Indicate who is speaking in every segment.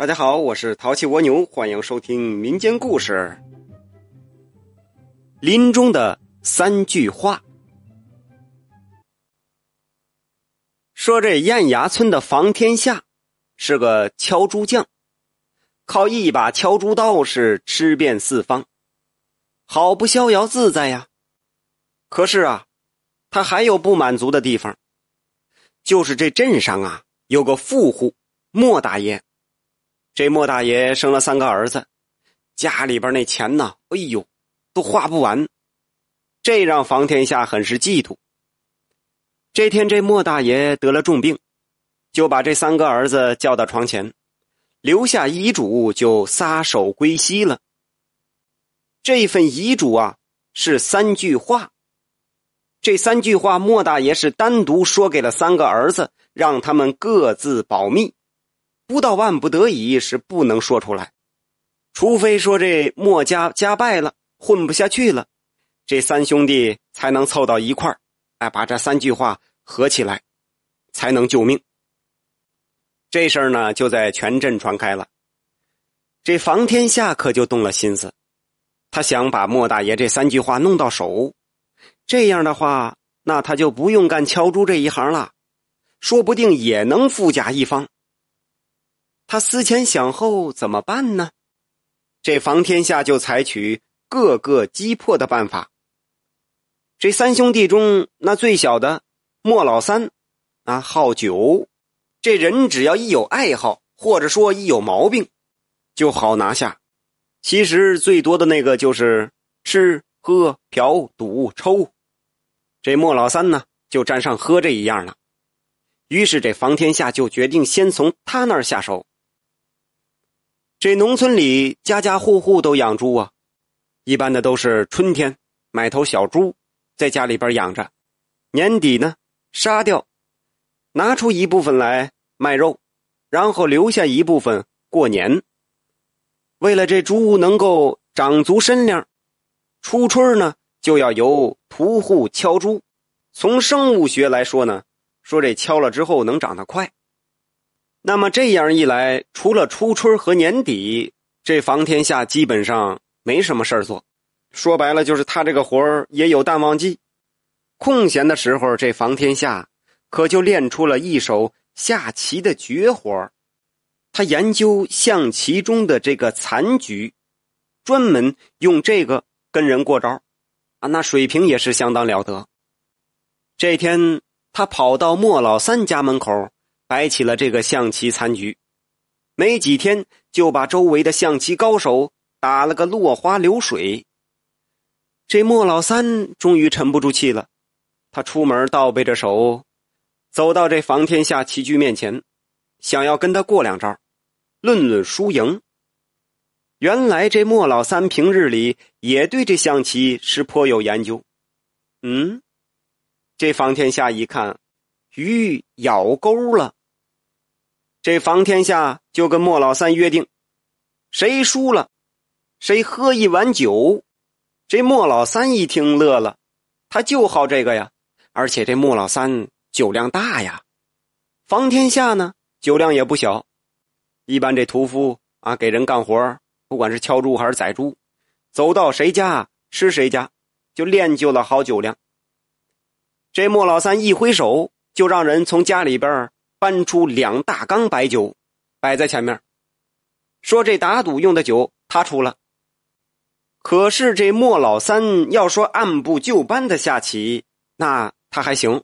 Speaker 1: 大家好，我是淘气蜗牛，欢迎收听民间故事。林中的三句话，说这燕崖村的房天下是个敲猪匠，靠一把敲猪刀是吃遍四方，好不逍遥自在呀。可是啊，他还有不满足的地方，就是这镇上啊有个富户莫大爷。这莫大爷生了三个儿子，家里边那钱呢，哎呦，都花不完，这让房天下很是嫉妒。这天，这莫大爷得了重病，就把这三个儿子叫到床前，留下遗嘱，就撒手归西了。这份遗嘱啊，是三句话。这三句话，莫大爷是单独说给了三个儿子，让他们各自保密。不到万不得已是不能说出来，除非说这墨家家败了，混不下去了，这三兄弟才能凑到一块儿，哎，把这三句话合起来，才能救命。这事儿呢，就在全镇传开了。这房天下可就动了心思，他想把莫大爷这三句话弄到手，这样的话，那他就不用干敲猪这一行了，说不定也能富甲一方。他思前想后，怎么办呢？这房天下就采取各个击破的办法。这三兄弟中，那最小的莫老三，啊，好酒。这人只要一有爱好，或者说一有毛病，就好拿下。其实最多的那个就是吃喝嫖赌抽。这莫老三呢，就沾上喝这一样了。于是这房天下就决定先从他那儿下手。这农村里家家户户都养猪啊，一般的都是春天买头小猪在家里边养着，年底呢杀掉，拿出一部分来卖肉，然后留下一部分过年。为了这猪能够长足身量，初春呢就要由屠户敲猪。从生物学来说呢，说这敲了之后能长得快。那么这样一来，除了初春和年底，这房天下基本上没什么事儿做。说白了，就是他这个活儿也有淡旺季。空闲的时候，这房天下可就练出了一手下棋的绝活。他研究象棋中的这个残局，专门用这个跟人过招啊，那水平也是相当了得。这天，他跑到莫老三家门口。摆起了这个象棋残局，没几天就把周围的象棋高手打了个落花流水。这莫老三终于沉不住气了，他出门倒背着手，走到这房天下棋局面前，想要跟他过两招，论论输赢。原来这莫老三平日里也对这象棋是颇有研究。嗯，这房天下一看，鱼咬钩了。这房天下就跟莫老三约定，谁输了，谁喝一碗酒。这莫老三一听乐了，他就好这个呀。而且这莫老三酒量大呀，房天下呢酒量也不小。一般这屠夫啊给人干活，不管是敲猪还是宰猪，走到谁家吃谁家，就练就了好酒量。这莫老三一挥手，就让人从家里边。搬出两大缸白酒，摆在前面，说：“这打赌用的酒他出了。”可是这莫老三要说按部就班的下棋，那他还行；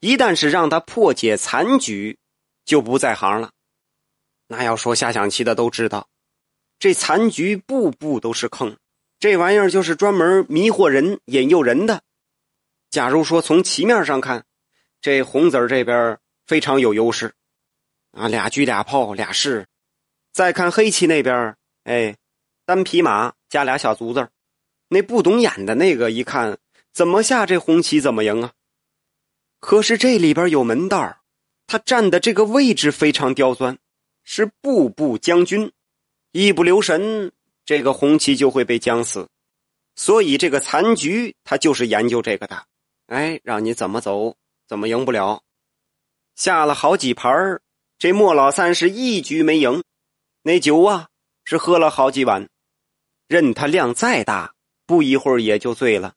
Speaker 1: 一旦是让他破解残局，就不在行了。那要说下象棋的都知道，这残局步步都是坑，这玩意儿就是专门迷惑人、引诱人的。假如说从棋面上看，这红子这边。非常有优势，啊，俩车俩炮俩士。再看黑棋那边，哎，单匹马加俩小卒子那不懂眼的那个一看，怎么下这红棋怎么赢啊？可是这里边有门道他站的这个位置非常刁钻，是步步将军，一不留神，这个红棋就会被将死。所以这个残局他就是研究这个的，哎，让你怎么走，怎么赢不了。”下了好几盘这莫老三是一局没赢，那酒啊是喝了好几碗，任他量再大，不一会儿也就醉了。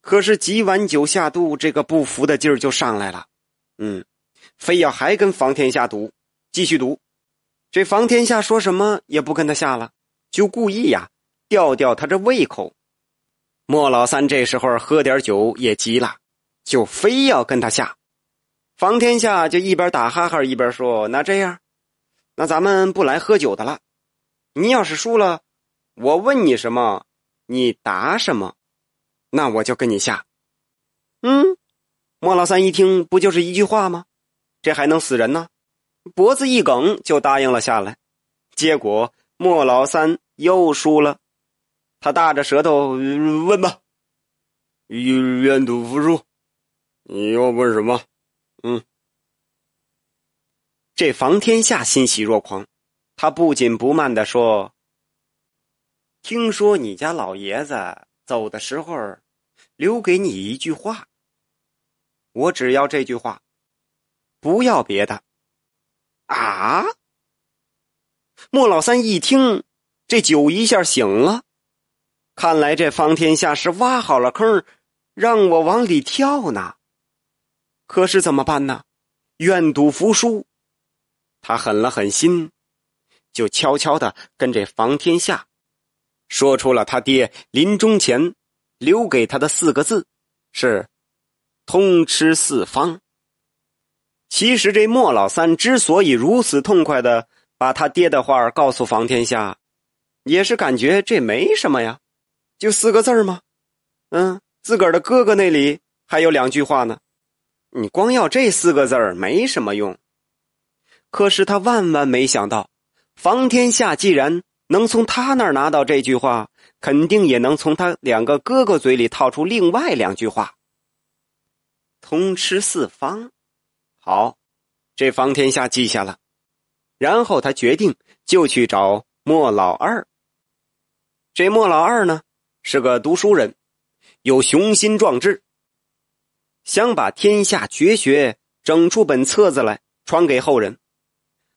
Speaker 1: 可是几碗酒下肚，这个不服的劲儿就上来了，嗯，非要还跟房天下赌，继续赌。这房天下说什么也不跟他下了，就故意呀吊吊他这胃口。莫老三这时候喝点酒也急了，就非要跟他下。房天下就一边打哈哈一边说：“那这样，那咱们不来喝酒的了。你要是输了，我问你什么，你答什么。”那我就跟你下，嗯，莫老三一听，不就是一句话吗？这还能死人呢？脖子一梗就答应了下来。结果莫老三又输了，他大着舌头问吧：“愿赌服输，你要问什么？”嗯，这房天下欣喜若狂，他不紧不慢的说：“听说你家老爷子走的时候。”留给你一句话，我只要这句话，不要别的。啊！莫老三一听，这酒一下醒了，看来这方天下是挖好了坑，让我往里跳呢。可是怎么办呢？愿赌服输。他狠了狠心，就悄悄的跟这房天下说出了他爹临终前。留给他的四个字是“通吃四方”。其实这莫老三之所以如此痛快的把他爹的话告诉房天下，也是感觉这没什么呀，就四个字吗？嗯，自个儿的哥哥那里还有两句话呢，你光要这四个字没什么用。可是他万万没想到，房天下既然能从他那儿拿到这句话。肯定也能从他两个哥哥嘴里套出另外两句话。通吃四方，好，这方天下记下了。然后他决定就去找莫老二。这莫老二呢是个读书人，有雄心壮志，想把天下绝学整出本册子来传给后人。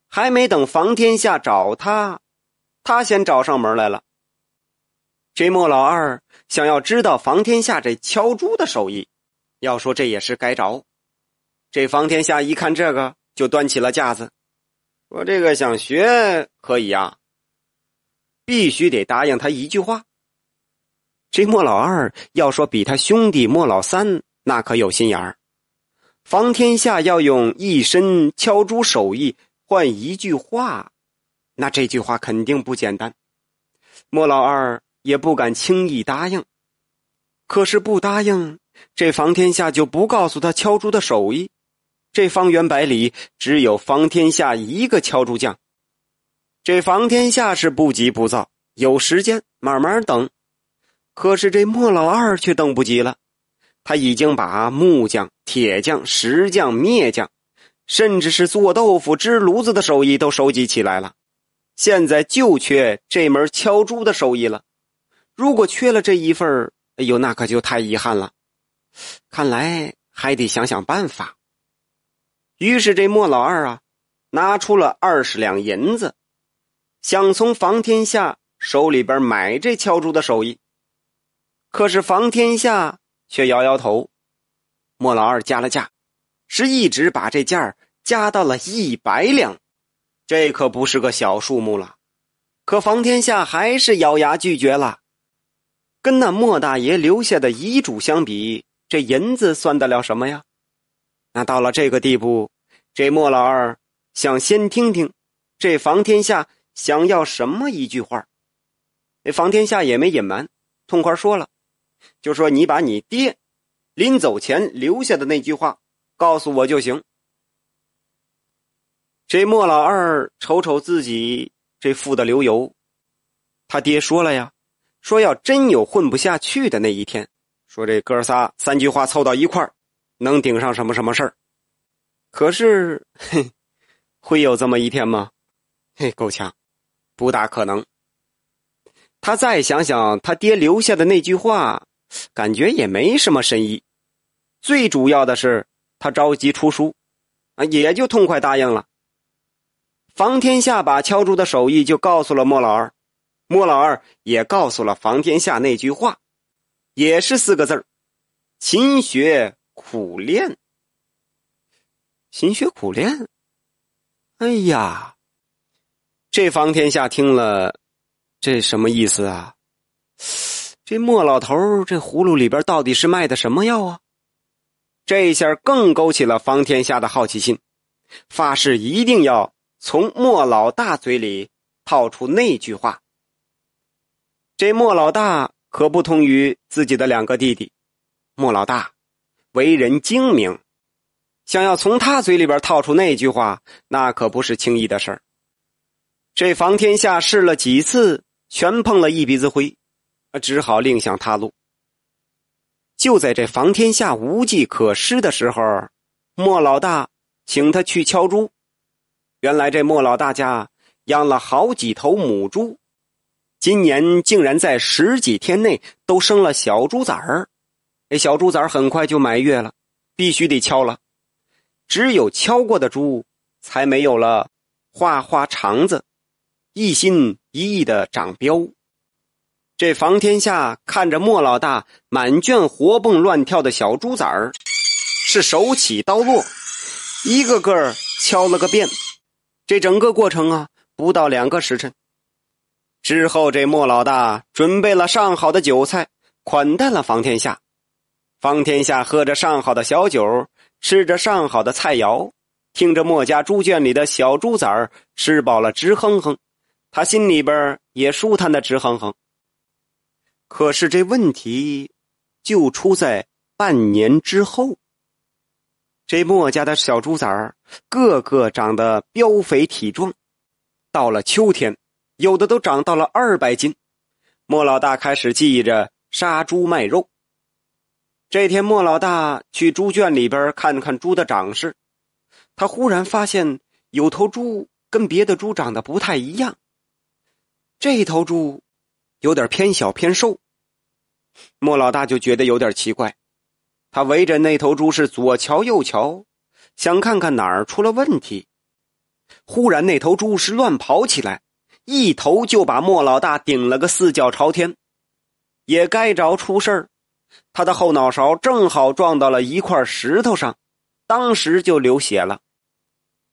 Speaker 1: 还没等房天下找他，他先找上门来了。这莫老二想要知道房天下这敲猪的手艺，要说这也是该着。这房天下一看这个，就端起了架子，说：“这个想学可以啊，必须得答应他一句话。”这莫老二要说比他兄弟莫老三那可有心眼儿，房天下要用一身敲猪手艺换一句话，那这句话肯定不简单。莫老二。也不敢轻易答应，可是不答应，这房天下就不告诉他敲猪的手艺。这方圆百里只有房天下一个敲猪匠。这房天下是不急不躁，有时间慢慢等。可是这莫老二却等不及了，他已经把木匠、铁匠、石匠、篾匠，甚至是做豆腐、支炉子的手艺都收集起来了。现在就缺这门敲猪的手艺了。如果缺了这一份哎呦，那可就太遗憾了。看来还得想想办法。于是这莫老二啊，拿出了二十两银子，想从房天下手里边买这敲猪的手艺。可是房天下却摇摇头。莫老二加了价，是一直把这价加到了一百两，这可不是个小数目了。可房天下还是咬牙拒绝了。跟那莫大爷留下的遗嘱相比，这银子算得了什么呀？那到了这个地步，这莫老二想先听听这房天下想要什么一句话。这房天下也没隐瞒，痛快说了，就说你把你爹临走前留下的那句话告诉我就行。这莫老二瞅瞅自己这富的流油，他爹说了呀。说要真有混不下去的那一天，说这哥仨三句话凑到一块，能顶上什么什么事儿？可是，嘿，会有这么一天吗？嘿，够呛，不大可能。他再想想他爹留下的那句话，感觉也没什么深意。最主要的是，他着急出书，啊，也就痛快答应了。房天下把敲竹的手艺就告诉了莫老二，莫老二也告诉了房天下那句话，也是四个字勤学苦练。勤学苦练。哎呀，这房天下听了，这什么意思啊？这莫老头这葫芦里边到底是卖的什么药啊？这下更勾起了房天下的好奇心，发誓一定要从莫老大嘴里套出那句话。这莫老大可不同于自己的两个弟弟，莫老大为人精明，想要从他嘴里边套出那句话，那可不是轻易的事儿。这房天下试了几次，全碰了一鼻子灰，只好另想他路。就在这房天下无计可施的时候，莫老大请他去敲猪。原来这莫老大家养了好几头母猪，今年竟然在十几天内都生了小猪崽儿。这小猪崽儿很快就满月了，必须得敲了。只有敲过的猪，才没有了花花肠子，一心一意的长膘。这房天下看着莫老大满圈活蹦乱跳的小猪崽儿，是手起刀落，一个个敲了个遍。这整个过程啊，不到两个时辰。之后，这莫老大准备了上好的酒菜，款待了房天下。房天下喝着上好的小酒，吃着上好的菜肴，听着莫家猪圈里的小猪崽儿吃饱了直哼哼，他心里边也舒坦的直哼哼。可是这问题就出在半年之后。这莫家的小猪崽儿个个长得膘肥体壮，到了秋天，有的都长到了二百斤。莫老大开始记着杀猪卖肉。这天，莫老大去猪圈里边看看猪的长势，他忽然发现有头猪跟别的猪长得不太一样。这头猪。有点偏小偏瘦，莫老大就觉得有点奇怪。他围着那头猪是左瞧右瞧，想看看哪儿出了问题。忽然，那头猪是乱跑起来，一头就把莫老大顶了个四脚朝天。也该着出事儿，他的后脑勺正好撞到了一块石头上，当时就流血了。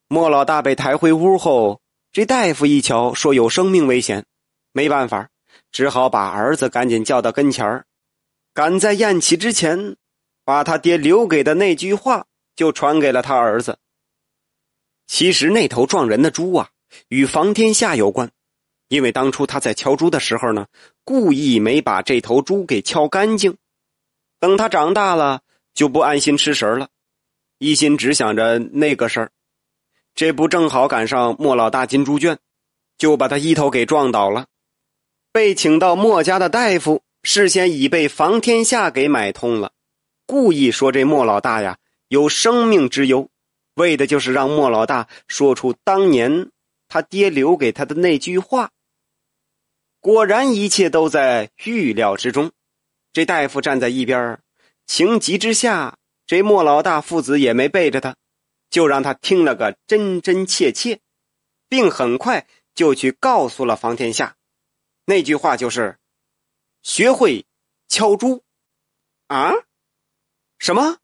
Speaker 1: 莫老大被抬回屋后，这大夫一瞧，说有生命危险，没办法。只好把儿子赶紧叫到跟前儿，赶在宴起之前，把他爹留给的那句话就传给了他儿子。其实那头撞人的猪啊，与房天下有关，因为当初他在敲猪的时候呢，故意没把这头猪给敲干净，等他长大了就不安心吃食了，一心只想着那个事儿。这不正好赶上莫老大进猪圈，就把他一头给撞倒了。被请到莫家的大夫事先已被房天下给买通了，故意说这莫老大呀有生命之忧，为的就是让莫老大说出当年他爹留给他的那句话。果然一切都在预料之中。这大夫站在一边，情急之下，这莫老大父子也没背着他，就让他听了个真真切切，并很快就去告诉了房天下。那句话就是“学会敲猪”，啊？什么？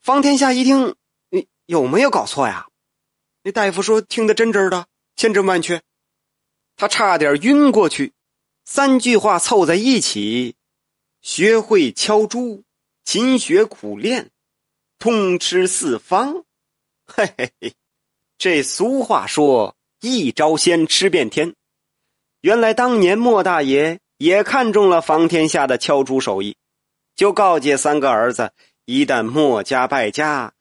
Speaker 1: 方天下一听，你有没有搞错呀？那大夫说听得真真的，千真万确，他差点晕过去。三句话凑在一起：“学会敲猪，勤学苦练，通吃四方。”嘿嘿嘿，这俗话说：“一招鲜吃遍天。”原来当年莫大爷也看中了房天下的敲竹手艺，就告诫三个儿子：一旦莫家败家，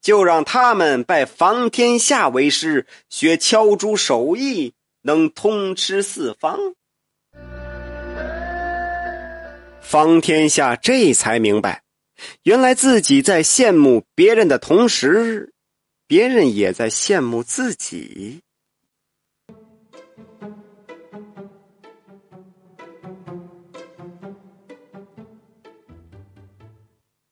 Speaker 1: 就让他们拜房天下为师，学敲竹手艺，能通吃四方。方天下这才明白，原来自己在羡慕别人的同时，别人也在羡慕自己。